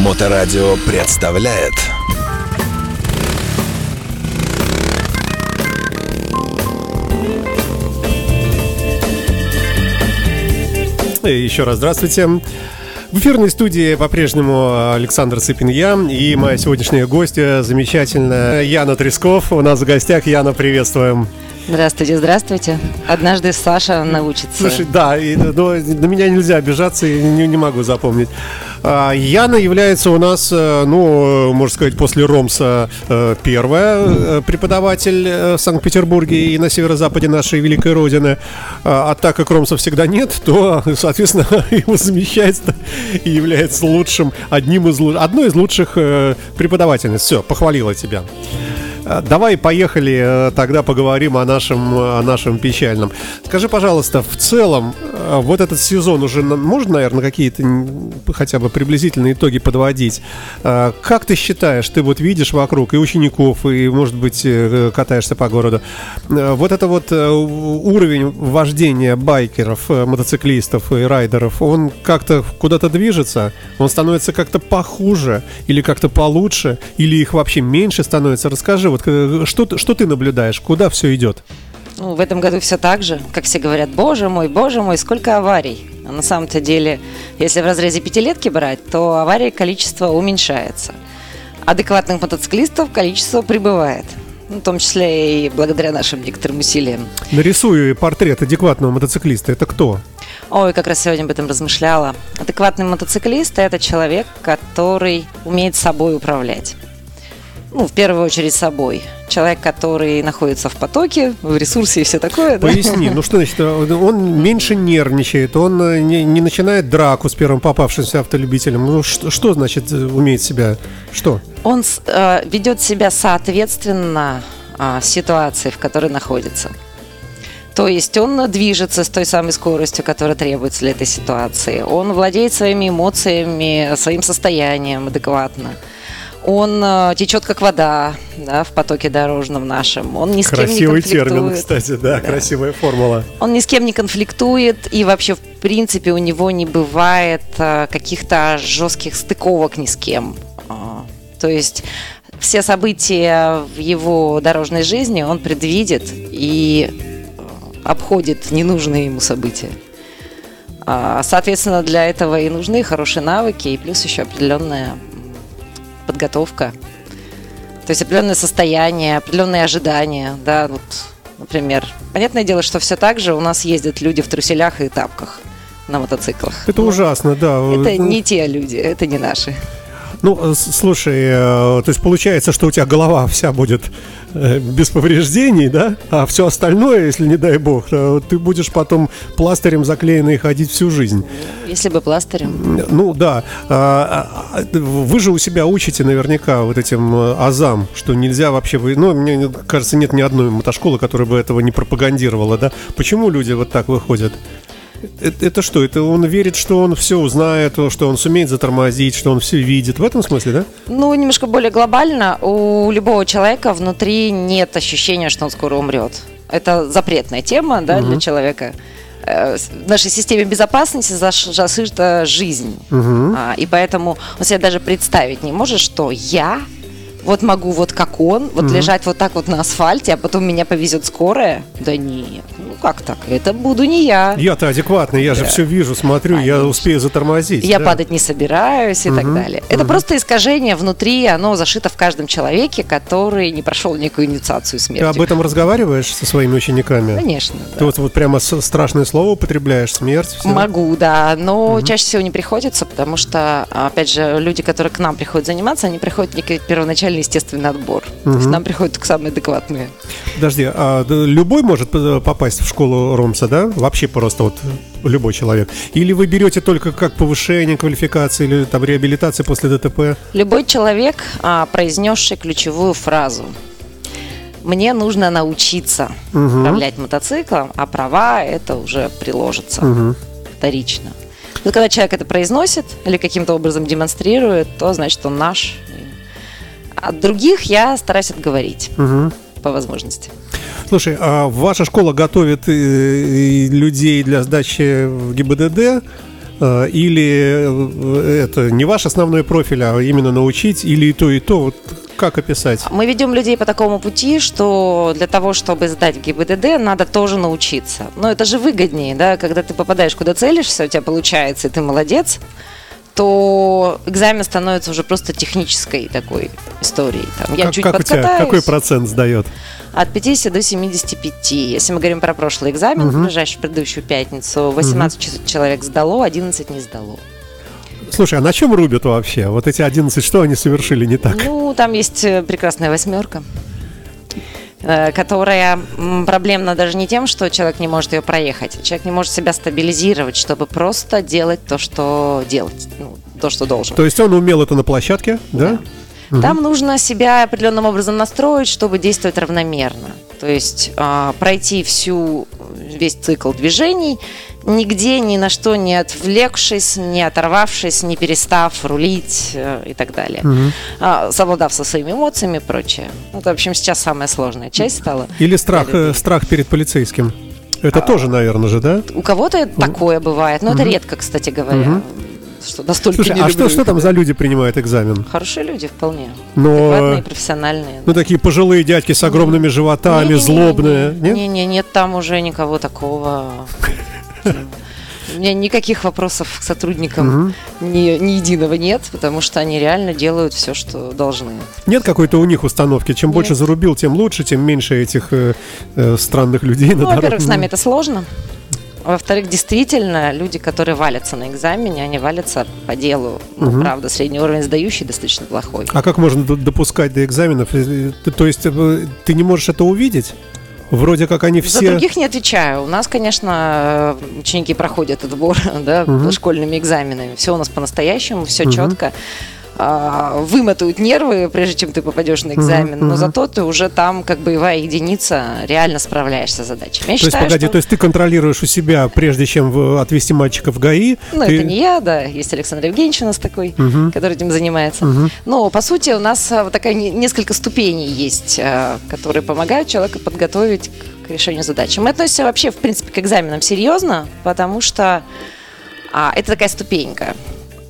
Моторадио представляет Еще раз здравствуйте. В эфирной студии по-прежнему Александр Цыпин я и моя сегодняшняя гостья замечательная Яна Тресков. У нас в гостях. Яна, приветствуем. Здравствуйте, здравствуйте. Однажды Саша научится. Слушай, да, и, но на меня нельзя обижаться, и не, не могу запомнить. А, Яна является у нас, э, ну, можно сказать, после Ромса э, первая э, преподаватель в Санкт-Петербурге и на северо-западе нашей великой родины. А, а так как Ромса всегда нет, то, соответственно, его замещает и является лучшим, одним из, одной из лучших преподавательниц. Все, похвалила тебя. Э, давай поехали, э, тогда поговорим о нашем, о нашем печальном. Скажи, пожалуйста, в целом, э, вот этот сезон уже можно, наверное, какие-то хотя бы приблизительные итоги подводить? Как ты считаешь, ты вот видишь вокруг и учеников, и, может быть, катаешься по городу, вот это вот уровень вождения байкеров, мотоциклистов и райдеров, он как-то куда-то движется? Он становится как-то похуже или как-то получше? Или их вообще меньше становится? Расскажи, вот э, что, что ты наблюдаешь, куда все идет? Ну, в этом году все так же, как все говорят, боже мой, боже мой, сколько аварий. А на самом-то деле, если в разрезе пятилетки брать, то аварий количество уменьшается. Адекватных мотоциклистов количество прибывает. Ну, в том числе и благодаря нашим некоторым усилиям. Нарисую портрет адекватного мотоциклиста. Это кто? Ой, как раз сегодня об этом размышляла. Адекватный мотоциклист – это человек, который умеет собой управлять ну, в первую очередь собой. Человек, который находится в потоке, в ресурсе и все такое. Поясни, да? ну что значит, он меньше нервничает, он э, не, не начинает драку с первым попавшимся автолюбителем. Ну что, что значит э, умеет себя, что? Он э, ведет себя соответственно э, ситуации, в которой находится. То есть он движется с той самой скоростью, которая требуется для этой ситуации. Он владеет своими эмоциями, своим состоянием адекватно он э, течет как вода да, в потоке дорожном нашем. Он ни с Красивый кем не термин, кстати, да, да, красивая формула. Он ни с кем не конфликтует, и вообще, в принципе, у него не бывает э, каких-то жестких стыковок ни с кем. А, то есть все события в его дорожной жизни он предвидит и э, обходит ненужные ему события. А, соответственно, для этого и нужны хорошие навыки, и плюс еще определенная подготовка. То есть определенное состояние, определенные ожидания, да, вот, например. Понятное дело, что все так же у нас ездят люди в труселях и тапках на мотоциклах. Это Но ужасно, да. Это не те люди, это не наши. Ну, э, слушай, э, то есть получается, что у тебя голова вся будет э, без повреждений, да? А все остальное, если не дай бог, ты будешь потом пластырем заклеенный ходить всю жизнь. Если бы пластырем. Ну, да. А, а, вы же у себя учите наверняка вот этим азам, что нельзя вообще... Ну, мне кажется, нет ни одной мотошколы, которая бы этого не пропагандировала, да? Почему люди вот так выходят? Это, это что? Это он верит, что он все узнает, что он сумеет затормозить, что он все видит. В этом смысле, да? Ну, немножко более глобально. У любого человека внутри нет ощущения, что он скоро умрет. Это запретная тема да, угу. для человека э, в нашей системе безопасности зашита жизнь. Угу. И поэтому он себе даже представить не может, что я вот могу вот как он, вот угу. лежать вот так вот на асфальте, а потом меня повезет скорая. Да нет, ну как так? Это буду не я. Я-то адекватный, я да. же все вижу, смотрю, Конечно. я успею затормозить. Я да. падать не собираюсь и угу. так далее. Это угу. просто искажение внутри, оно зашито в каждом человеке, который не прошел некую инициацию смерти. Ты об этом разговариваешь со своими учениками? Конечно. Ты вот, вот прямо страшное слово употребляешь, смерть? Все? Могу, да, но угу. чаще всего не приходится, потому что, опять же, люди, которые к нам приходят заниматься, они приходят некий первоначальный естественный отбор. Угу. То есть нам приходят только самые адекватные. Подожди, а любой может попасть в школу Ромса, да? Вообще просто вот любой человек? Или вы берете только как повышение квалификации или там реабилитации после ДТП? Любой человек, а, произнесший ключевую фразу мне нужно научиться угу. управлять мотоциклом, а права это уже приложится угу. вторично. Но когда человек это произносит или каким-то образом демонстрирует, то значит он наш, от других я стараюсь отговорить угу. По возможности. Слушай, а ваша школа готовит и людей для сдачи в ГИБДД? Э, или э, это не ваш основной профиль, а именно научить, или и то, и то? Вот как описать? Мы ведем людей по такому пути, что для того, чтобы сдать ГИБДД, надо тоже научиться. Но это же выгоднее, да, когда ты попадаешь куда целишься, у тебя получается, и ты молодец, то экзамен становится уже просто технической такой историей. Там, я как, чуть как у тебя, какой процент сдает? От 50 до 75. Если мы говорим про прошлый экзамен, угу. ближайшую предыдущую пятницу, 18 угу. человек сдало, 11 не сдало. Слушай, а на чем рубят вообще? Вот эти 11, что они совершили не так? Ну, там есть э, прекрасная восьмерка которая проблемна даже не тем, что человек не может ее проехать. Человек не может себя стабилизировать, чтобы просто делать то, что делать, ну, то, что должен. То есть он умел это на площадке, да? да. Угу. Там нужно себя определенным образом настроить, чтобы действовать равномерно. То есть э, пройти всю весь цикл движений, нигде ни на что не отвлекшись, не оторвавшись, не перестав рулить э, и так далее, угу. совладав со своими эмоциями и прочее. Ну, это, в общем, сейчас самая сложная часть стала. Или страх, э, страх перед полицейским. Это а, тоже, наверное же, да? У кого-то это такое бывает, но угу. это редко, кстати говоря. Угу что настолько Слушай, не а что, что там за люди принимают экзамен? Хорошие люди вполне. Но... Адекватные, профессиональные. Ну, такие пожилые дядьки с огромными животами, не, не, злобные. Не, не, не, нет там уже никого такого. У меня никаких вопросов к сотрудникам угу. ни, ни единого нет, потому что они реально делают все, что должны. Нет какой-то у них установки. Чем нет. больше зарубил, тем лучше, тем меньше этих э, э, странных людей ну, Во-первых, с нами это сложно. Во-вторых, действительно, люди, которые валятся на экзамене, они валятся по делу. Ну, угу. правда, средний уровень сдающий достаточно плохой. А как можно допускать до экзаменов? Э, то есть э, ты не можешь это увидеть? Вроде как они все... За других не отвечаю. У нас, конечно, ученики проходят отбор да, угу. школьными экзаменами. Все у нас по-настоящему, все угу. четко а, вымотают нервы, прежде чем ты попадешь на экзамен, mm-hmm. но зато ты уже там, как боевая единица, реально справляешься с задачей. Я то считаю, есть, погоди, что... то есть ты контролируешь у себя, прежде чем отвести мальчика в ГАИ? Ну, ты... это не я, да, есть Александр Евгеньевич у нас такой, mm-hmm. который этим занимается. Mm-hmm. Но, по сути, у нас а, вот такая несколько ступеней есть, а, которые помогают человеку подготовить к решению задачи. Мы относимся вообще, в принципе, к экзаменам серьезно, потому что а, это такая ступенька.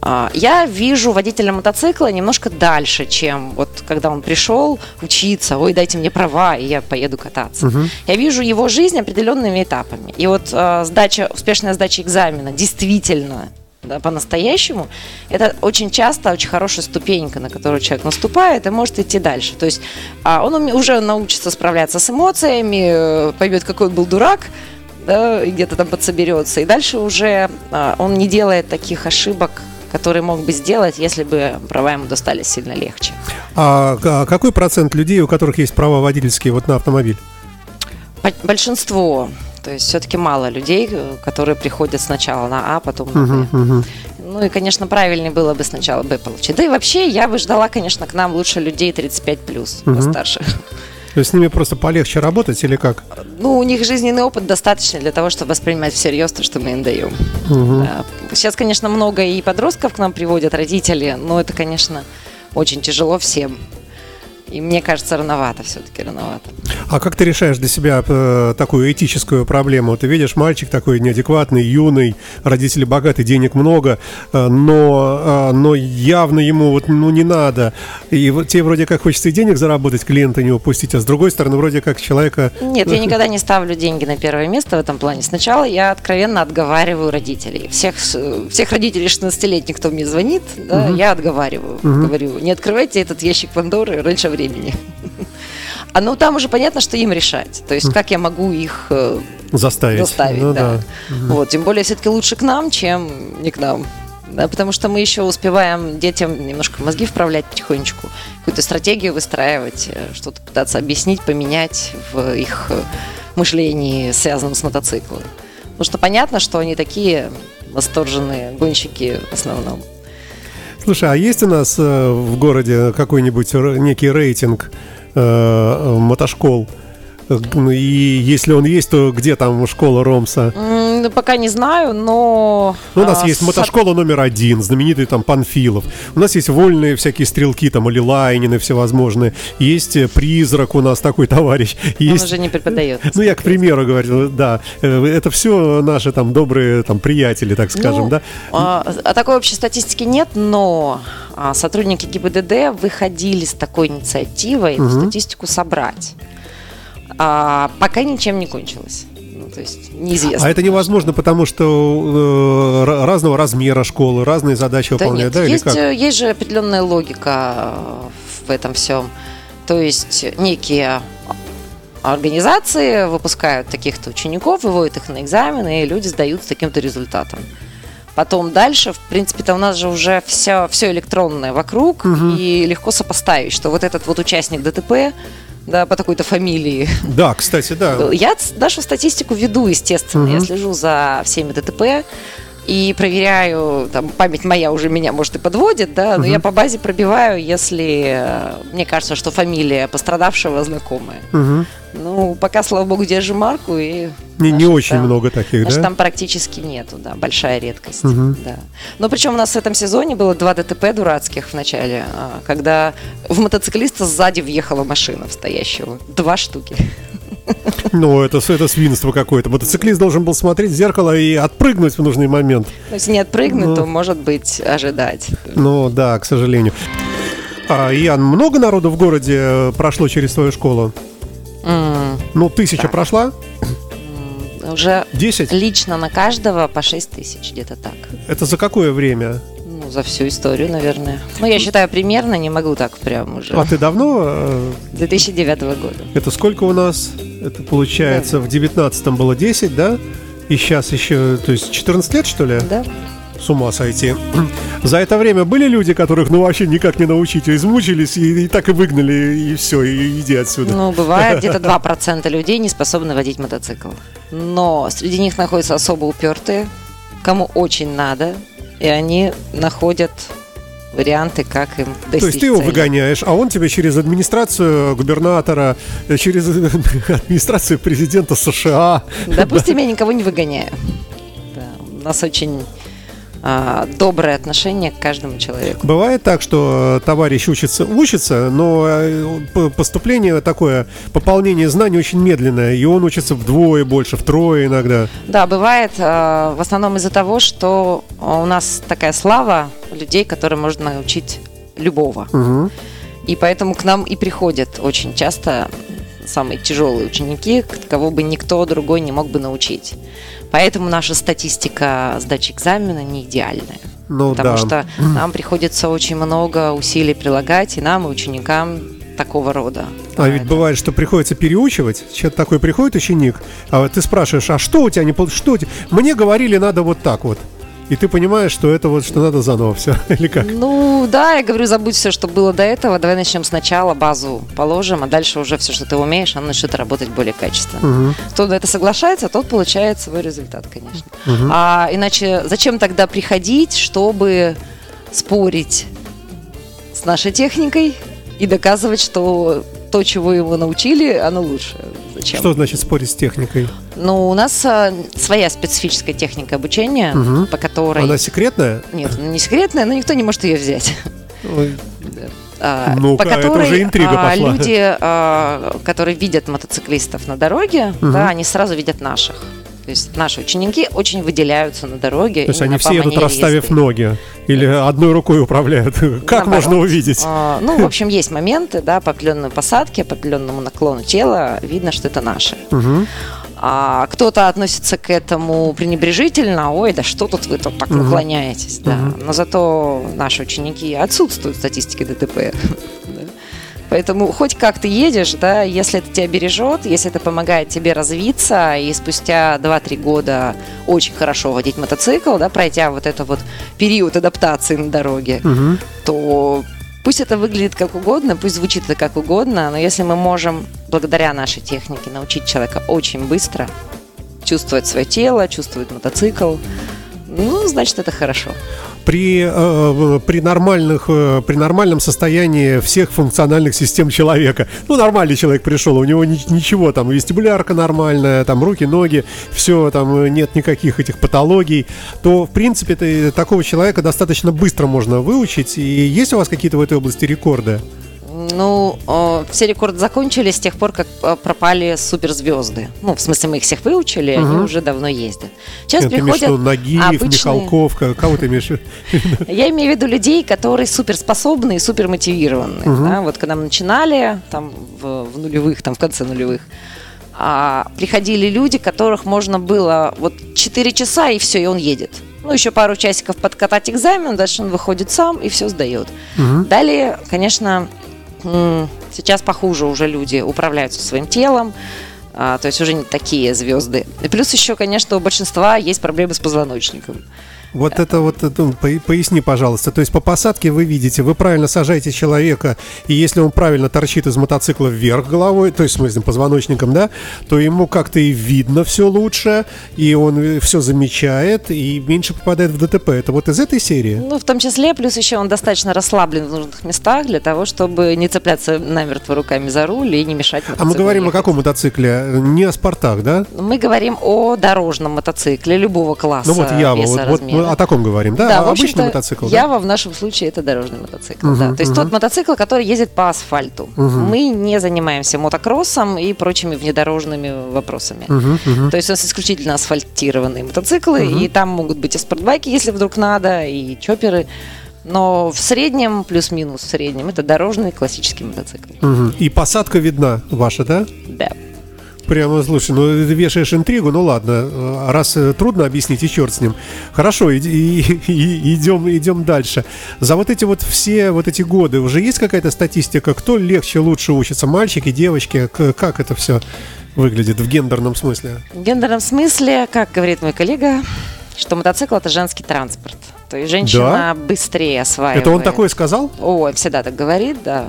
А, я вижу водителя мотоцикла немножко дальше, чем вот когда он пришел учиться, ой, дайте мне права, и я поеду кататься. Угу. Я вижу его жизнь определенными этапами. И вот э, сдача, успешная сдача экзамена действительно да, по-настоящему, это очень часто очень хорошая ступенька, на которую человек наступает и может идти дальше. То есть а, он уже научится справляться с эмоциями, э, поймет, какой он был дурак, да, и где-то там подсоберется. И дальше уже а, он не делает таких ошибок, который мог бы сделать, если бы права ему достались сильно легче. А, а какой процент людей, у которых есть права водительские вот на автомобиль? Большинство. То есть все-таки мало людей, которые приходят сначала на А, потом на Б. Uh-huh, uh-huh. Ну и, конечно, правильнее было бы сначала Б получить. Да и вообще я бы ждала, конечно, к нам лучше людей 35 плюс, uh-huh. постарше. То есть с ними просто полегче работать или как? Ну, у них жизненный опыт достаточно для того, чтобы воспринимать всерьез то, что мы им даем. Угу. Сейчас, конечно, много и подростков к нам приводят, родители, но это, конечно, очень тяжело всем. И мне кажется, рановато все-таки, рановато. А как ты решаешь для себя э, такую этическую проблему? Ты видишь, мальчик такой неадекватный, юный, родители богатые, денег много, э, но, э, но явно ему вот ну не надо. И вот тебе вроде как хочется и денег заработать, клиента не упустить, а с другой стороны вроде как человека... Нет, я никогда не ставлю деньги на первое место в этом плане. Сначала я откровенно отговариваю родителей. Всех, всех родителей 16-летних, кто мне звонит, да, угу. я отговариваю. Угу. Говорю, не открывайте этот ящик Пандоры раньше времени времени. А ну там уже понятно, что им решать. То есть как я могу их э, заставить. заставить ну, да. Да. Вот, тем более все-таки лучше к нам, чем не к нам. Да, потому что мы еще успеваем детям немножко мозги вправлять потихонечку, какую-то стратегию выстраивать, э, что-то пытаться объяснить, поменять в их э, мышлении, связанном с мотоциклом. Потому что понятно, что они такие восторженные гонщики в основном. Слушай, а есть у нас э, в городе какой-нибудь некий рейтинг э, мотошкол? И если он есть, то где там школа Ромса? Пока не знаю, но... Ну, у нас а, есть мотошкола номер один, знаменитый там Панфилов. У нас есть вольные всякие стрелки, там, Лилайнины всевозможные. Есть э, призрак у нас такой товарищ. Он Есть... уже не преподает. Ну, я к примеру говорю, да. Э, Это все наши там добрые там приятели, так скажем, Ну, да? А, а такой общей статистики нет, но а, сотрудники ГИБДД выходили с такой инициативой Мгм. статистику собрать. А, пока ничем не кончилось. Ну, то есть неизвестно. А это невозможно, потому что э, ра- разного размера школы, разные задачи Да выполняют, нет, да, или есть, как? э, есть же определенная логика э, в этом всем. То есть некие организации выпускают таких-то учеников, выводят их на экзамены, и люди сдают с таким-то результатом. Потом дальше, в принципе-то у нас же уже все, все электронное вокруг, и легко сопоставить, что вот этот вот участник ДТП, да, по такой-то фамилии, Да, кстати, да. я нашу статистику веду, естественно. Мгм. Я слежу за всеми ДТП и проверяю, там, память моя уже меня, может, и подводит, да, но Мгм. я по базе пробиваю, если э, мне кажется, что фамилия пострадавшего знакомая. Мгм. Ну, пока, слава богу, держу марку и... Не, не очень там- много таких, да? там практически нету, да, большая редкость. Мгм. Да. Но причем у нас в этом сезоне было два ДТП дурацких в начале, а, когда в мотоциклиста сзади въехала машина в стоящего. Два штуки. Ну, это, это свинство какое-то. Мотоциклист должен был смотреть в зеркало и отпрыгнуть в нужный момент. Ну, Если не отпрыгнуть, Ну. то, может быть, ожидать. Ну, да, к сожалению. А, Ян, много народу в городе э, прошло через твою школу? М, Ну, тысяча Так. прошла? Уже Десять? лично на каждого по 6 тысяч, где-то так. Это за какое время? Ну, за всю историю, наверное. Ну, я считаю, примерно, не могу так прям уже. А ты давно? э, 2009 года. Это сколько у нас? Это получается в девятнадцатом было 10, да? И сейчас еще, то есть 14 лет, что ли? Да? С ума сойти. За это время были люди, которых ну вообще никак не научить, а измучились и, и так и выгнали, и все, и иди отсюда. Ну, бывает, где-то 2% людей не способны водить мотоцикл. Но среди них находятся особо упертые, кому очень надо, и они находят варианты, как им достичь То есть ты его цели. выгоняешь, а он тебя через администрацию губернатора, э, через администрацию президента США. Допустим, я никого не выгоняю. Да, у нас очень доброе отношение к каждому человеку. Бывает так, что э, товарищ учится, учится, но э, поступление такое, пополнение знаний очень медленное, и он учится вдвое больше, втрое иногда. Да, бывает а, в основном из-за того, что у нас такая слава людей, которым можно научить любого. Мгм. И поэтому к нам и приходят очень часто самые тяжелые ученики, кого бы никто другой не мог бы научить. Поэтому наша статистика сдачи экзамена не идеальная. Ну потому да. что нам приходится очень много усилий прилагать и нам, и ученикам такого рода. А ведь бывает, что приходится переучивать. Человек такой приходит ученик, а ты спрашиваешь, а что у тебя не что у тебя? Мне говорили, надо вот так вот. И ты понимаешь, что это вот, что надо заново все, или как? Ну да, я говорю, забудь все, что было до этого. Давай начнем сначала, базу положим, а дальше уже все, что ты умеешь, оно начнет работать более качественно. Мгм. Кто на это соглашается, тот получает свой результат, конечно. Мгм. А иначе зачем тогда приходить, чтобы спорить с нашей техникой и доказывать, что то, чего его научили, оно лучше? Зачем? Что значит спорить с техникой? Ну, у нас а, своя специфическая техника обучения, Мгм. по которой... Она секретная? Нет, она не секретная, но никто не может ее взять. Ой, Ну-ка, по это которой уже интрига а, пошла. люди, а, которые видят мотоциклистов на дороге, Мгм. да, они сразу видят наших. То есть наши ученики очень выделяются на дороге. То есть они все едут, расставив езды. ноги. Или одной рукой управляют. Как Наоборот. можно увидеть? А, ну, в общем, есть моменты, да, по определенной посадке, по определенному наклону тела видно, что это наши. Мгм. А кто-то относится к этому пренебрежительно, ой, да что тут вы тут так Мгм. наклоняетесь, да. Но зато наши ученики отсутствуют в статистике ДТП. Поэтому хоть как ты едешь, да, если это тебя бережет, если это помогает тебе развиться, и спустя 2-3 года очень хорошо водить мотоцикл, да, пройдя вот это вот период адаптации на дороге, Мгм. то пусть это выглядит как угодно, пусть звучит это как угодно, но если мы можем благодаря нашей технике научить человека очень быстро чувствовать свое тело, чувствовать мотоцикл, ну, значит, это хорошо. При, э, при, нормальных, э, при нормальном состоянии всех функциональных систем человека. Ну, нормальный человек пришел, у него ни, ничего, там, вестибулярка нормальная, там, руки, ноги, все, там, нет никаких этих патологий, то, в принципе, это, такого человека достаточно быстро можно выучить. И есть у вас какие-то в этой области рекорды? Ну, э, все рекорды закончились с тех пор, как э, пропали суперзвезды. Ну, в смысле, мы их всех выучили, угу. они уже давно ездят. Сейчас Нет, приходят ты имеешь, Нагиев, обычные... Михалков, кого ты имеешь? Я имею в виду людей, которые суперспособны и супермотивированы. Угу. Да? Вот когда мы начинали, там, в, в нулевых, там, в конце нулевых, а, приходили люди, которых можно было вот 4 часа, и все, и он едет. Ну, еще пару часиков подкатать экзамен, дальше он выходит сам и все сдает. Угу. Далее, конечно, сейчас похуже уже люди управляются своим телом, а, то есть уже не такие звезды. И плюс еще, конечно, у большинства есть проблемы с позвоночником. Вот это вот, это, поясни, пожалуйста. То есть по посадке вы видите, вы правильно сажаете человека, и если он правильно торчит из мотоцикла вверх головой, то есть, в смысле, позвоночником, да, то ему как-то и видно все лучше, и он все замечает, и меньше попадает в ДТП. Это вот из этой серии? Ну, в том числе, плюс еще он достаточно расслаблен в нужных местах для того, чтобы не цепляться намертво руками за руль и не мешать А мы говорим ехать. о каком мотоцикле? Не о спартах, да? Мы говорим о дорожном мотоцикле любого класса. Ну вот Ява, вот, вот мы о таком говорим, да? Да, а обычный мотоцикл. Ява да? в нашем случае это дорожный мотоцикл, угу, да. То есть угу. тот мотоцикл, который ездит по асфальту. Угу. Мы не занимаемся мотокроссом и прочими внедорожными вопросами. Угу, угу. То есть у нас исключительно асфальтированные мотоциклы, угу. и там могут быть и спортбайки, если вдруг надо, и чоперы. Но в среднем, плюс-минус в среднем, это дорожный классический мотоцикл. Угу. И посадка видна ваша, да? Да. Прямо, слушай, ну ты вешаешь интригу, ну ладно, раз э, трудно объяснить, и черт с ним. Хорошо, и, и, и, идем, идем дальше. За вот эти вот все вот эти годы уже есть какая-то статистика, кто легче, лучше учится, мальчики, девочки, как это все выглядит в гендерном смысле? В гендерном смысле, как говорит мой коллега, что мотоцикл это женский транспорт. То есть женщина да? быстрее осваивает. Это он такое сказал? О, всегда так говорит, да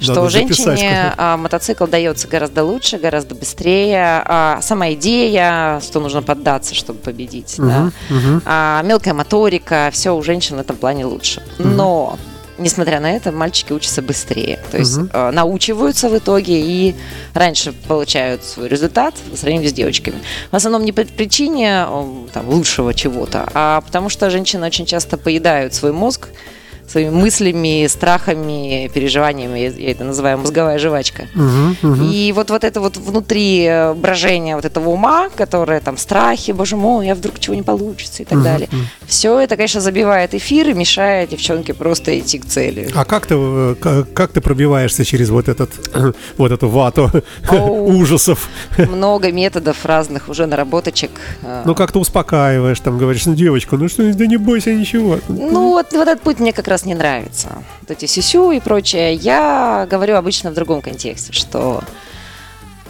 что Надо женщине а, мотоцикл дается гораздо лучше, гораздо быстрее. А, сама идея, что нужно поддаться, чтобы победить. Угу, да? угу. А, мелкая моторика, все у женщин в этом плане лучше. Угу. Но несмотря на это, мальчики учатся быстрее. То есть угу. э, научиваются в итоге и раньше получают свой результат по сравнению с девочками. В основном не по причине там, лучшего чего-то, а потому что женщины очень часто поедают свой мозг своими мыслями, страхами, переживаниями, я это называю мозговая жвачка. Угу, угу. И вот, вот это вот внутри э, брожение вот этого ума, которое там страхи, боже мой, я вдруг чего не получится и так угу, далее. Угу. Все это, конечно, забивает эфир и мешает девчонке просто идти к цели. А как ты, э, как ты пробиваешься через вот, этот, вот эту вату ужасов? Много методов разных уже наработочек. Э. Ну, как ты успокаиваешь, там говоришь, ну, девочка, ну что, да не бойся ничего. Ну, вот, вот этот путь мне как раз раз не нравится. Вот эти сюсю и прочее. Я говорю обычно в другом контексте, что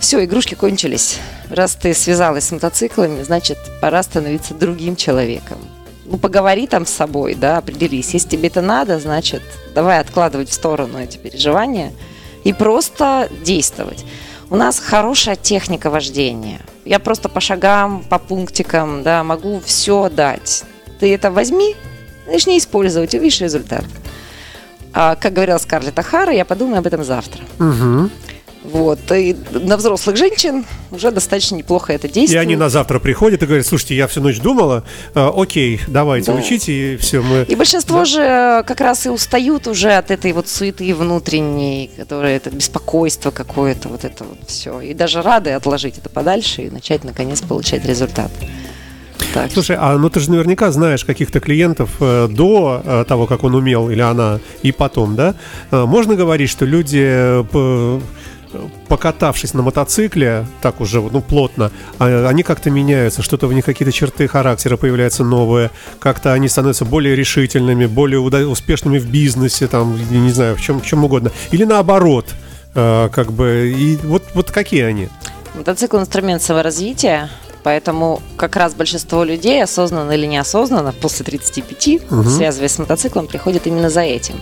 все, игрушки кончились. Раз ты связалась с мотоциклами, значит, пора становиться другим человеком. Ну, поговори там с собой, да, определись. Если тебе это надо, значит, давай откладывать в сторону эти переживания и просто действовать. У нас хорошая техника вождения. Я просто по шагам, по пунктикам, да, могу все дать. Ты это возьми, Начни использовать, увидишь результат. А, как говорила Скарлетт Ахара, я подумаю об этом завтра. Угу. Вот. И на взрослых женщин уже достаточно неплохо это действует. И они на завтра приходят и говорят, слушайте, я всю ночь думала, э, окей, давайте да. учите, и все. Мы... И большинство да. же как раз и устают уже от этой вот суеты внутренней, которая это беспокойство какое-то, вот это вот все. И даже рады отложить это подальше и начать наконец получать результат. Так. Слушай, а ну ты же наверняка знаешь каких-то клиентов э, до э, того, как он умел или она, и потом, да? Э, можно говорить, что люди э, покатавшись на мотоцикле, так уже ну, плотно, а, они как-то меняются, что-то в них какие-то черты характера появляются новые, как-то они становятся более решительными, более успешными в бизнесе, там, не знаю, в чем, в чем угодно. Или наоборот, э, как бы, и вот, вот какие они? Мотоцикл инструмент саморазвития, Поэтому как раз большинство людей, осознанно или неосознанно, после 35, угу. связываясь с мотоциклом, приходят именно за этим.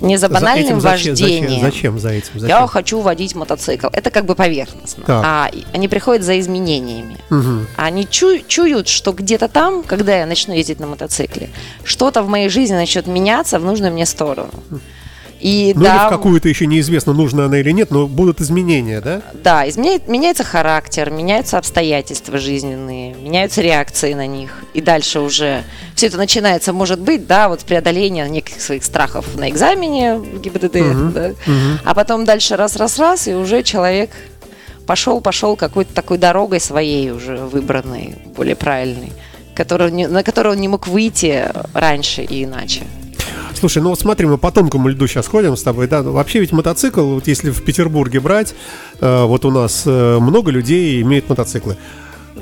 Не за банальным этим зачем- вождением. Зачем, зачем за этим? Зачем? Я хочу водить мотоцикл. Это как бы поверхностно. Так. А они приходят за изменениями. Мгм. Они чу- чуют, что где-то там, когда я начну ездить на мотоцикле, что-то в моей жизни начнет меняться в нужную мне сторону. И Ну да, или в какую-то еще неизвестно, нужна она или нет, но будут изменения, да? да, изменяет, меняется характер, меняются обстоятельства жизненные, меняются реакции на них. И дальше уже все это начинается, может быть, да, вот с преодоления неких своих страхов на экзамене в ГИБДД, да. а потом дальше раз-раз-раз, и уже человек пошел, пошел какой-то такой дорогой своей уже выбранной, более правильной, которую не- на которую он не мог выйти раньше и иначе. Слушай, ну вот смотри, мы по тонкому льду сейчас ходим с тобой, да, ну, вообще ведь мотоцикл, вот если в Петербурге брать, э, вот у нас э, много людей имеют мотоциклы.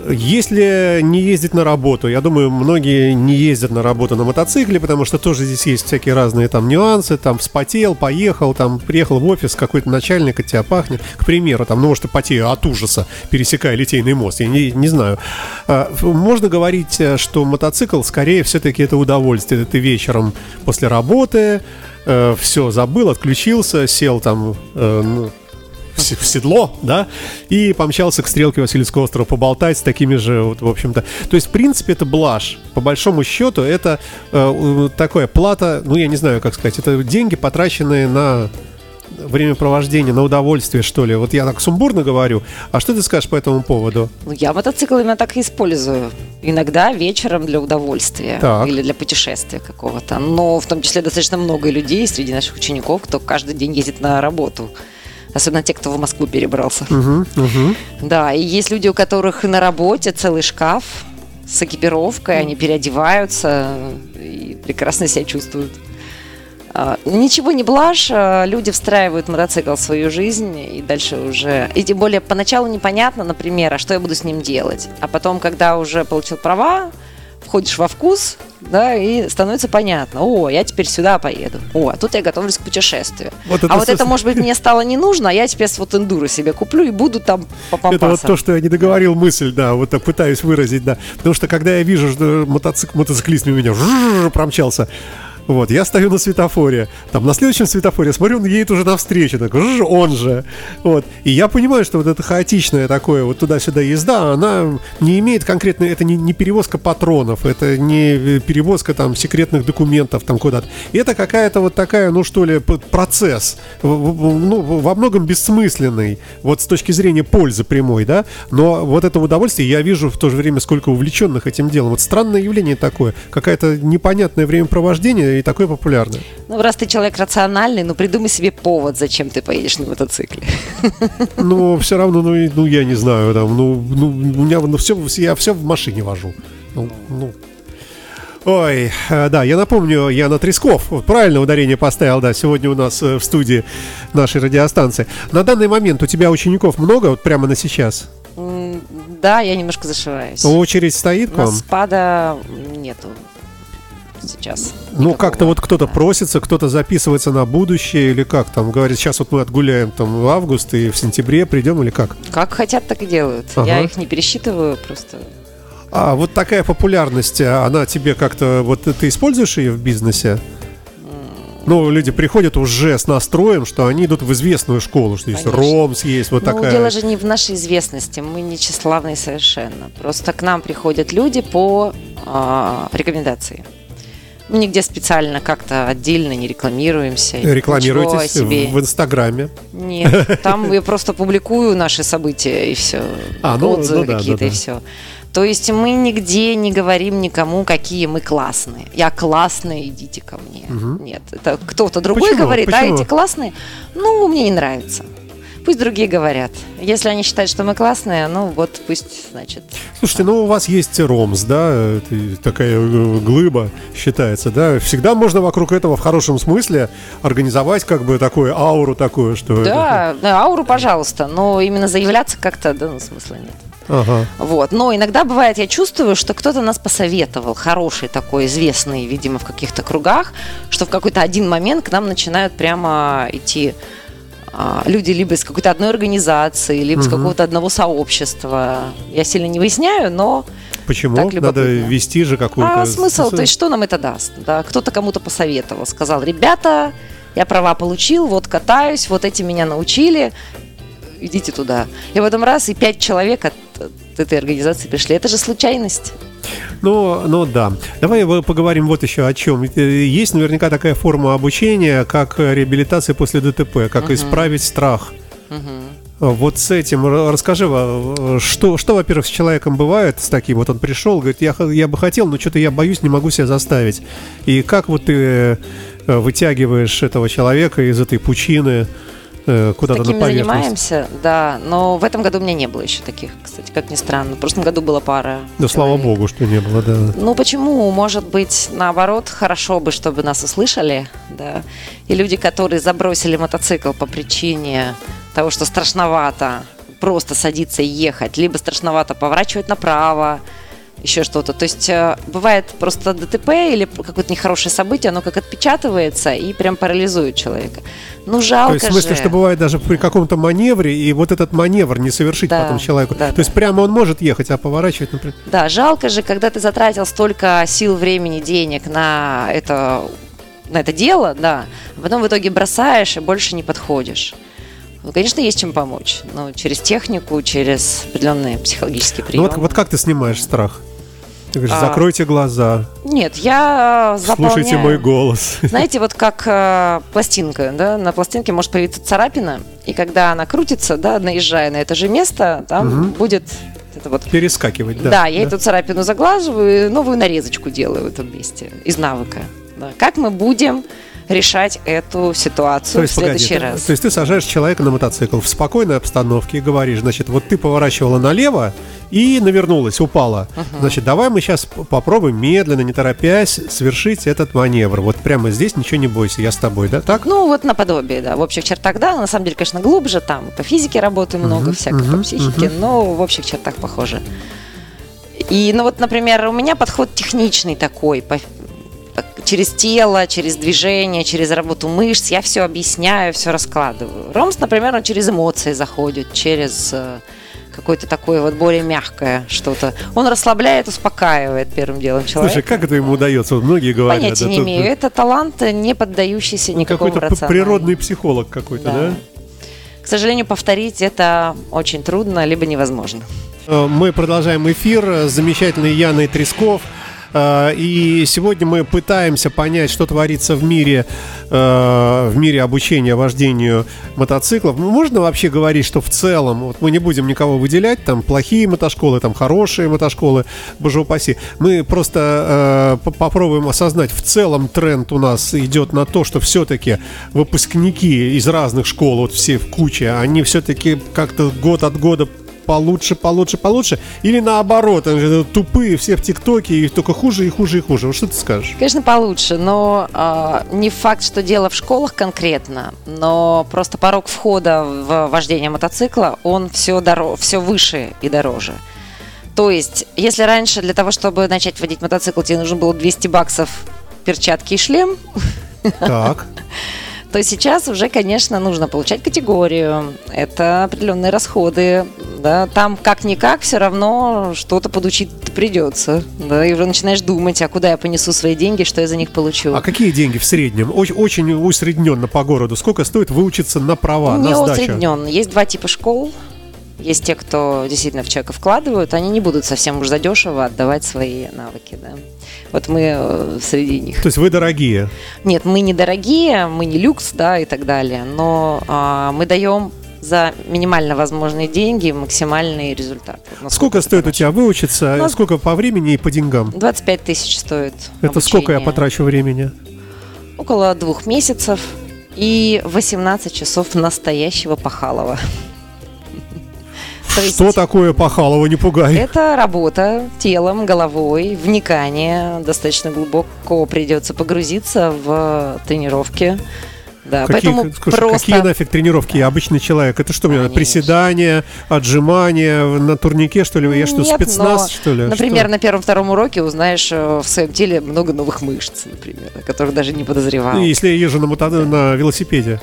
Если не ездить на работу, я думаю, многие не ездят на работу на мотоцикле, потому что тоже здесь есть всякие разные там нюансы, там вспотел, поехал, там приехал в офис, какой-то начальник от тебя пахнет, к примеру, там, ну, может, ты потею от ужаса, пересекая Литейный мост, я не, не знаю. А, Можно говорить, э, что мотоцикл скорее все-таки это удовольствие, ты вечером после работы, все, забыл, отключился, сел там э, ну, в се- в седло, да, и помчался к стрелке Васильевского острова поболтать с такими же, вот, в общем-то. То есть, в принципе, это блажь. По большому счету, это э, такая плата, ну, я не знаю, как сказать, это деньги, потраченные на времяпровождение, на удовольствие, что ли. Вот я так сумбурно говорю. А что ты скажешь по этому поводу? Ну, я мотоцикл именно так и использую. Иногда вечером для удовольствия Так. или для путешествия какого-то. Но в том числе достаточно много людей среди наших учеников, кто каждый день ездит на работу. Особенно те, кто в Москву перебрался. Мгм, мгм. Да, и есть люди, у которых на работе целый шкаф с экипировкой, они переодеваются и прекрасно себя чувствуют. А, Ничего не блажь, а, люди встраивают мотоцикл в свою жизнь и дальше уже... И тем более поначалу непонятно, например, а что я буду с ним делать. А потом, когда уже получил права, входишь во вкус, да, и становится понятно. О, я теперь сюда поеду. О, а тут я готовлюсь к путешествию. Вот это, а вот это, собственно- может быть, мне стало не нужно, а я теперь вот эндуро себе куплю и буду там по Это вот то, что я не договорил мысль, да, вот так пытаюсь выразить, да. Потому что когда я вижу, что мотоцикл, мотоциклист мимо меня жжж промчался, вот, я стою на светофоре, там на следующем светофоре, смотрю, он едет уже навстречу, так, жжж, он же, вот, и я понимаю, что вот это хаотичное такое, вот туда-сюда езда, она не имеет конкретно, это не, не перевозка патронов, это не э, перевозка там секретных документов там куда-то, это какая-то вот такая, ну что ли, процесс, ну, во многом бессмысленный, вот с точки зрения пользы прямой, да, но вот это удовольствие я вижу в то же время, сколько увлеченных этим делом. Вот странное явление такое, какое-то непонятное времяпровождение и такое популярное. Ну, раз ты человек рациональный, ну придумай себе повод, зачем ты поедешь на мотоцикле. Но все равно, ну, ну я не знаю, там, ну, ну у меня ну, все, я все в машине вожу. Ну, ну. Ой, э, да, я напомню, я на Тресков, правильно ударение поставил, да, сегодня у нас э, в студии нашей радиостанции. На данный момент у тебя учеников много, вот прямо на сейчас? Да, я немножко зашиваюсь. Очередь стоит к У нас вам? спада нету сейчас. Ну, как-то вот кто-то Да. просится, кто-то записывается на будущее, или как там, говорит, сейчас вот мы отгуляем там в август и в сентябре придем, или как? Как хотят, так и делают. Ага. Я их не пересчитываю, просто А вот такая популярность, а, она тебе как-то, вот ты используешь ее в бизнесе? Ну, люди приходят уже с настроем, что они идут в известную школу, что есть Конечно. Ромс, есть вот Ну, такая... дело же не в нашей известности, мы не тщеславные совершенно. Просто к нам приходят люди по а, рекомендации. Мы нигде специально как-то отдельно не рекламируемся. Рекламируйтесь себе. в Инстаграме. Нет, там я просто публикую наши события и все. А, ну, отзывы ну да, какие-то да, и да. все. То есть мы нигде не говорим никому, какие мы классные. Я классная, идите ко мне. Нет, это кто-то другой Почему? говорит, Почему? а эти классные, ну, мне не нравится. Пусть другие говорят. Если они считают, что мы классные, ну вот пусть, значит. Слушайте, ну у вас есть Ромс, да, это такая э, глыба считается, да, всегда можно вокруг этого в хорошем смысле организовать как бы такую ауру такую, что... это- Да, да, ауру, пожалуйста, но именно заявляться как-то, да, ну, смысла нет. Ага. Вот. Но иногда бывает, я чувствую, что кто-то нас посоветовал, хороший такой, известный, видимо, в каких-то кругах, что в какой-то один момент к нам начинают прямо идти люди либо из какой-то одной организации, либо из какого-то одного сообщества. Я сильно не выясняю, но Почему? Так Надо вести же какую-то... а смысл, то есть что нам это даст? Да, кто-то кому-то посоветовал, сказал, ребята, я права получил, вот катаюсь, вот эти меня научили, идите туда. И потом раз, и пять человек от, от этой организации пришли. Это же случайность. Ну, ну да. Давай поговорим вот еще о чем. Есть наверняка такая форма обучения, как реабилитация после ДТП, как угу. исправить страх. Угу. Вот с этим расскажи, что, что, во-первых, с человеком бывает, с таким, вот он пришел, говорит, я, я бы хотел, но что-то я боюсь, не могу себя заставить. И как вот ты э, вытягиваешь этого человека из этой пучины, э, куда-то Такими на поверхность. занимаемся, да. Но в этом году у меня не было еще таких, кстати, как ни странно. В прошлом году была пара. Да, человек. слава богу, что не было, да. Ну почему? Может быть, наоборот, хорошо бы, чтобы нас услышали, да. И люди, которые забросили мотоцикл по причине того, что страшновато просто садиться и ехать, либо страшновато поворачивать направо, еще что-то. То есть э, бывает просто ДТП или какое-то нехорошее событие, оно как отпечатывается и прям парализует человека. Ну, жалко То есть, в смысле, же. что бывает даже при каком-то маневре, и вот этот маневр не совершить да, потом человеку. Да, То да. есть прямо он может ехать, а поворачивать, например. Да, жалко же, когда ты затратил столько сил, времени, денег на это, на это дело, да, а потом в итоге бросаешь и больше не подходишь. Ну, конечно, есть чем помочь. Но через технику, через определенные психологические приемы. Ну, вот, вот как ты снимаешь страх? Ты говоришь, а, закройте глаза. Нет, я заполняю. Слушайте мой голос. Знаете, вот как э, пластинка, да, на пластинке может появиться царапина, и когда она крутится, да, наезжая на это же место, там угу. будет это вот... Перескакивать, да. Да, я да. эту царапину заглаживаю, новую нарезочку делаю в этом месте из навыка. Да. Как мы будем решать эту ситуацию то есть, в следующий погоди, раз. То есть ты сажаешь человека на мотоцикл в спокойной обстановке и говоришь, значит, вот ты поворачивала налево и навернулась, упала. Uh-huh. Значит, давай мы сейчас попробуем медленно, не торопясь, совершить этот маневр. Вот прямо здесь ничего не бойся, я с тобой, да? Так? Ну, вот наподобие, да. В общих чертах, да. На самом деле, конечно, глубже там. По физике работаю много, uh-huh, всякого uh-huh, по психике, uh-huh. но в общих чертах похоже. И, ну вот, например, у меня подход техничный такой, по, через тело, через движение, через работу мышц. Я все объясняю, все раскладываю. Ромс, например, он через эмоции заходит, через э, какое-то такое вот более мягкое что-то. Он расслабляет, успокаивает первым делом человека. Слушай, как это ему удается? Вот многие говорят. Понятия да, не тут... имею. Это талант, не поддающийся ну, никакому Какой-то природный психолог какой-то, да. да? К сожалению, повторить это очень трудно, либо невозможно. Э, мы продолжаем эфир с замечательной Яной Тресков – Э, и сегодня мы пытаемся понять, что творится в мире, э, в мире обучения вождению мотоциклов. Ну, можно вообще говорить, что в целом, вот мы не будем никого выделять, там плохие мотошколы, там хорошие мотошколы, боже упаси. Мы просто э, попробуем осознать, в целом тренд у нас идет на то, что все-таки выпускники из разных школ, вот все в куче, они все-таки как-то год от года получше, получше, получше? Или наоборот, они тупые, все в ТикТоке, и только хуже и хуже и хуже? Вот что ты скажешь? Конечно, получше, но э, не факт, что дело в школах конкретно, но просто порог входа в вождение мотоцикла, он все, доро- все выше и дороже. То есть, если раньше для того, чтобы начать водить мотоцикл, тебе нужно было 200 баксов перчатки и шлем, так. то сейчас уже, конечно, нужно получать категорию. Это определенные расходы. Да, там как-никак все равно что-то подучить придется. Да, и уже начинаешь думать, а куда я понесу свои деньги, что я за них получу. А какие деньги в среднем? Очень, очень усредненно по городу. Сколько стоит выучиться на права, Не на сдачу? усредненно. Есть два типа школ. Есть те, кто действительно в человека вкладывают, они не будут совсем уж задешево отдавать свои навыки, да. Вот мы э, среди них. То есть вы дорогие? Нет, мы не дорогие, мы не люкс, да, и так далее, но а, мы даем за минимально возможные деньги максимальный результат. Сколько стоит у тебя выучиться? Ну, сколько по времени и по деньгам? 25 тысяч стоит. Это обучение. сколько я потрачу времени? Около двух месяцев и 18 часов настоящего пахалова. То есть Что такое Пахалова, не пугай? Это работа телом, головой, вникание. Достаточно глубоко придется погрузиться в тренировки. Да, какие, поэтому слушай, просто... какие нафиг тренировки? Я обычный человек. Это что, мне приседания, отжимания на турнике, что ли? Я что, Нет, спецназ, но, что ли? Например, что? на первом-втором уроке узнаешь э, в своем теле много новых мышц, например, о которых даже не подозревал. Если я езжу на, мото... на велосипеде.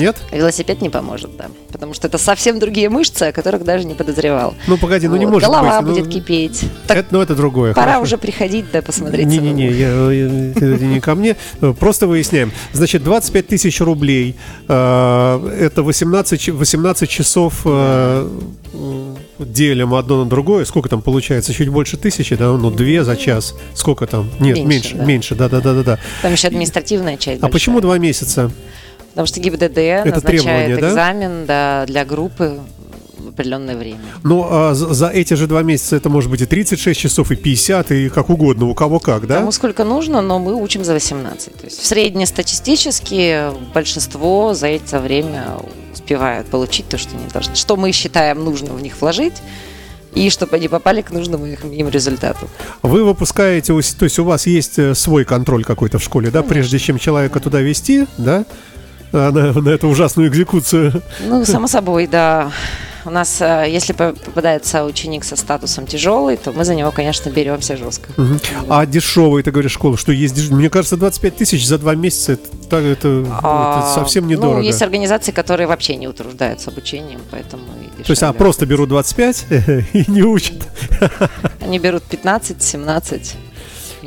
Нет? Велосипед не поможет, да. Потому что это совсем другие мышцы, о которых даже не подозревал. Ну, погоди, ну не Вот, может Голова быть. ну, будет кипеть. Так это, ну, это другое. пора хорошо. уже приходить, да, посмотреть. Не-не-не, это не ко мне. Э, Просто выясняем. Значит, 25 тысяч рублей. э, Это 18, ч- 18 часов э, делим одно на другое. Сколько там получается? Чуть больше тысячи, да? Ну, две за час. Сколько там? Нет, Меньше, меньше, да. меньше, да-да-да-да. Там еще административная часть. А большая. почему два месяца? Потому что ГИБДД требование, назначает да? экзамен да, для группы в определенное время. Ну, а за эти же два месяца это может быть и 36 часов, и 50, и как угодно, у кого как, да? Кому сколько нужно, но мы учим за 18. То есть среднестатистически большинство за это время успевают получить то, что они должны. Что мы считаем нужно в них вложить, и чтобы они попали к нужному им результату. Вы выпускаете, то есть у вас есть э, свой контроль какой-то в школе, да, прежде чем человека туда вести, да, на, на эту ужасную экзекуцию. Ну, само собой, да. У нас, э, если по- попадается ученик со статусом тяжелый, то мы за него, конечно, беремся жестко. Мгм. А дешевые, ты говоришь, школа, что есть деш- Мне кажется, 25 тысяч за два месяца, это, так- это- это А, совсем недорого. Ну, есть организации, которые вообще не утруждаются обучением, поэтому и То есть, а просто берут 25 и не учат. Они берут 15, 17.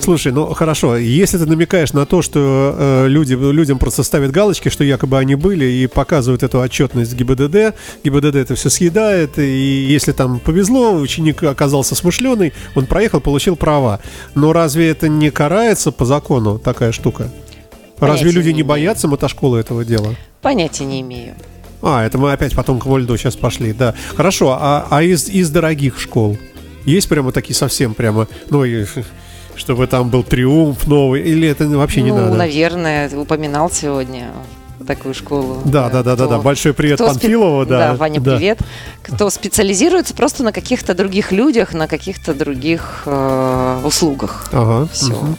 Слушай, ну хорошо, если ты намекаешь на то, что э, люди, людям просто ставят галочки, что якобы они были и показывают эту отчетность ГИБДД, ГИБДД это все съедает, и если там повезло, ученик оказался смышленый, он проехал, получил права. Но разве это не карается по закону, такая штука? Разве Понятия люди не не боятся мотошколы этого дела? Понятия не имею. А, это мы опять потом к Вольду сейчас пошли, да. Хорошо, а, а из, из дорогих школ есть прямо такие совсем прямо, ну, и, чтобы там был триумф новый, или это вообще не ну, надо? наверное, упоминал сегодня такую школу. Да, да, да, да, Кто- да. Большой привет кто спе- Панфилову, да. Да, Ваня, да. привет. Кто специализируется просто на каких-то других людях, на каких-то других э, услугах. Ага. Все. мгм.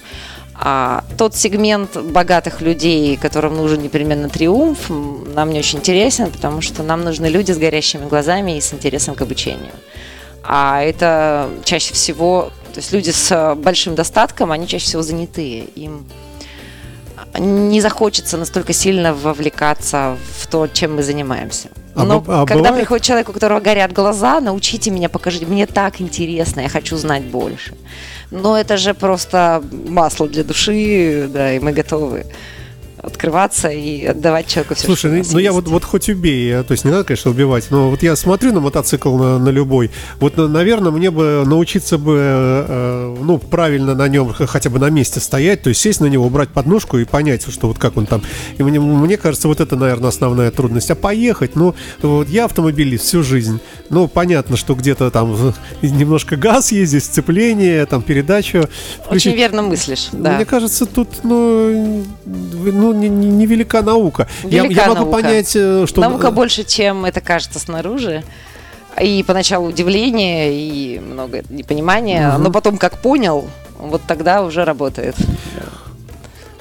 А тот сегмент богатых людей, которым нужен непременно триумф, нам не очень интересен, потому что нам нужны люди с горящими глазами и с интересом к обучению. А это чаще всего, то есть люди с э, большим достатком, они чаще всего занятые. Им не захочется настолько сильно вовлекаться в то, чем мы занимаемся. А Но а когда бывает- приходит человек, у которого горят глаза, научите меня, покажите, мне так интересно, я хочу знать больше. Но это же просто масло для души, да, и мы готовы открываться и отдавать человеку все, Слушай, ну, ну я вот, вот хоть убей, то есть не надо, конечно, убивать, но вот я смотрю на мотоцикл на, на любой, вот, на- наверное, мне бы научиться бы, э, ну, правильно на нем хотя бы на месте стоять, то есть сесть на него, убрать подножку и понять, что вот как он там. И мне, мне кажется, вот это, наверное, основная трудность. А поехать, ну, вот я автомобилист всю жизнь, ну, понятно, что где-то там немножко газ здесь сцепление, там передачу. Очень верно мыслишь, да. Мне кажется, тут, ну, ну не- не- невелика наука. я, Велика я могу наука. понять, э, что... Наука больше, чем это кажется снаружи. И поначалу удивление, и много непонимания, Мгм. но потом, как понял, вот тогда уже работает.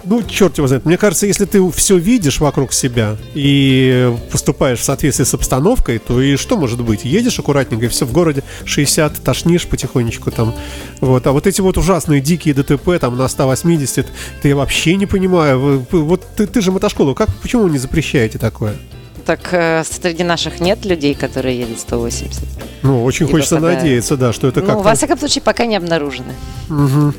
Ну, черт его знает. Мне кажется, если ты все видишь вокруг себя и поступаешь в соответствии с обстановкой, то и что может быть? Едешь аккуратненько, и все в городе 60, тошнишь потихонечку там. Вот. А вот эти вот ужасные дикие ДТП там на 180, это, это я вообще не понимаю. Вот ты, ты же мотошкола, как, почему вы не запрещаете такое? Так э, среди наших нет людей, которые едут 180. Ну, очень И хочется попадают. надеяться, да, что это ну, как-то... во всяком случае, пока не обнаружены. Мгм.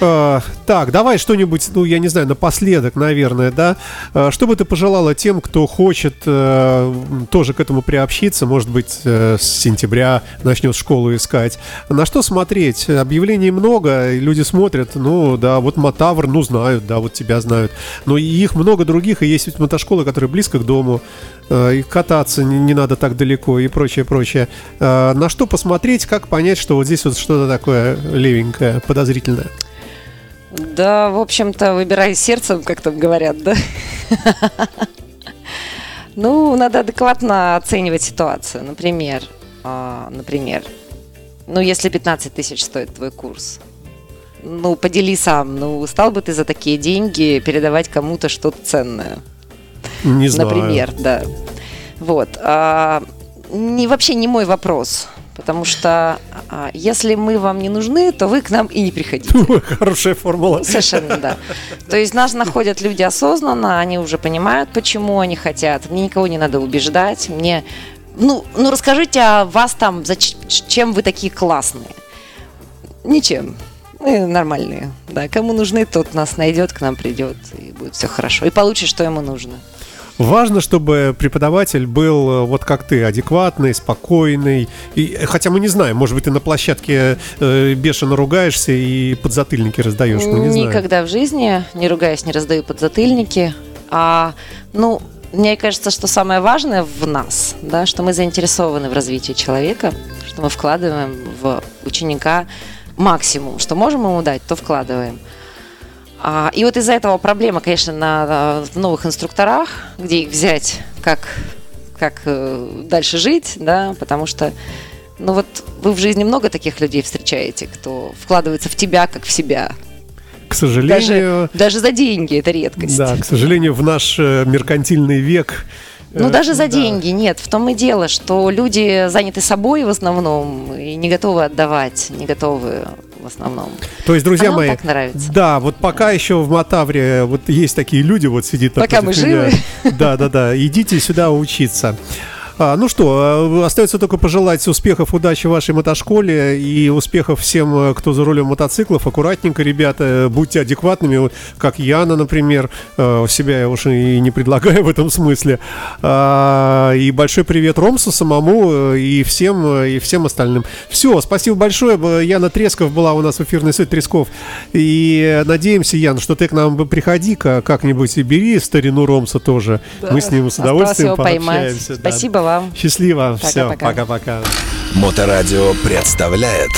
А, так, давай что-нибудь, ну, я не знаю, напоследок, наверное, да. А, Что бы ты пожелала тем, кто хочет э, тоже к этому приобщиться, может быть, э, с сентября начнет школу искать? На что смотреть? Объявлений много, люди смотрят, ну, да, вот Мотавр, ну, знают, да, вот тебя знают. Но их много других, и есть ведь мотошколы, которые близко к дому, э, и кататься не, не надо так далеко, и прочее, прочее. А, На что посмотреть, как понять, что вот здесь вот что-то такое левенькое, подозрительное? Да, в общем-то, выбирай сердцем, как там говорят, да? Ну, надо адекватно оценивать ситуацию. Например, а, например, ну, если 15 тысяч стоит твой курс, ну, подели сам. Ну, стал бы ты за такие деньги передавать кому-то что-то ценное? Не знаю. Например, да. Вот. А, не, вообще не мой вопрос, потому что А, Если мы вам не нужны, то вы к нам и не приходите. Хорошая формула. Совершенно, да. То есть нас находят люди осознанно, они уже понимают, почему они хотят. Мне никого не надо убеждать. Мне, ну, ну расскажите о вас там, зач- чем вы такие классные. Ничем. Мы нормальные. Да, кому нужны, тот нас найдет, к нам придет, и будет все хорошо. И получит, что ему нужно. Важно, чтобы преподаватель был э, вот как ты, адекватный, спокойный. И, э, хотя мы не знаем, может быть, ты на площадке э, бешено ругаешься и подзатыльники раздаешь. Ну, не. Никогда в жизни, не ругаясь, не раздаю подзатыльники. А, ну, мне кажется, что самое важное в нас, да, что мы заинтересованы в развитии человека, что мы вкладываем в ученика максимум, что можем ему дать, то вкладываем. А, и вот из-за этого проблема, конечно, на, на- новых инструкторах, где их взять, как, как э, дальше жить, да, потому что, ну вот вы в жизни много таких людей встречаете, кто вкладывается в тебя, как в себя. К сожалению, Даже, даже за деньги это редкость. да, к сожалению, в наш э, меркантильный век. Ну, э, даже за да. деньги нет. В том и дело, что люди заняты собой в основном и не готовы отдавать, не готовы в основном. То есть, друзья А мои, так нравится. да, вот пока еще в Матавре вот есть такие люди, вот сидит Пока мы меня. живы. Да, да, да. Идите сюда учиться. А, ну что, э, остается только пожелать успехов, удачи вашей мотошколе и успехов всем, э, кто за рулем мотоциклов. Аккуратненько, ребята, будьте адекватными, вот как Яна, например. Э, Себя я уж и не предлагаю в этом смысле. А, И большой привет Ромсу самому и всем, и всем остальным. Все, спасибо большое. Яна Тресков была у нас в эфирной свет Тресков. И надеемся, Ян, что ты к нам бы приходи ка- как-нибудь и бери старину Ромса тоже. Мы с ним с удовольствием пообщаемся. да. Спасибо вам. Счастливо. Все, Пока-пока. пока-пока. Моторадио представляет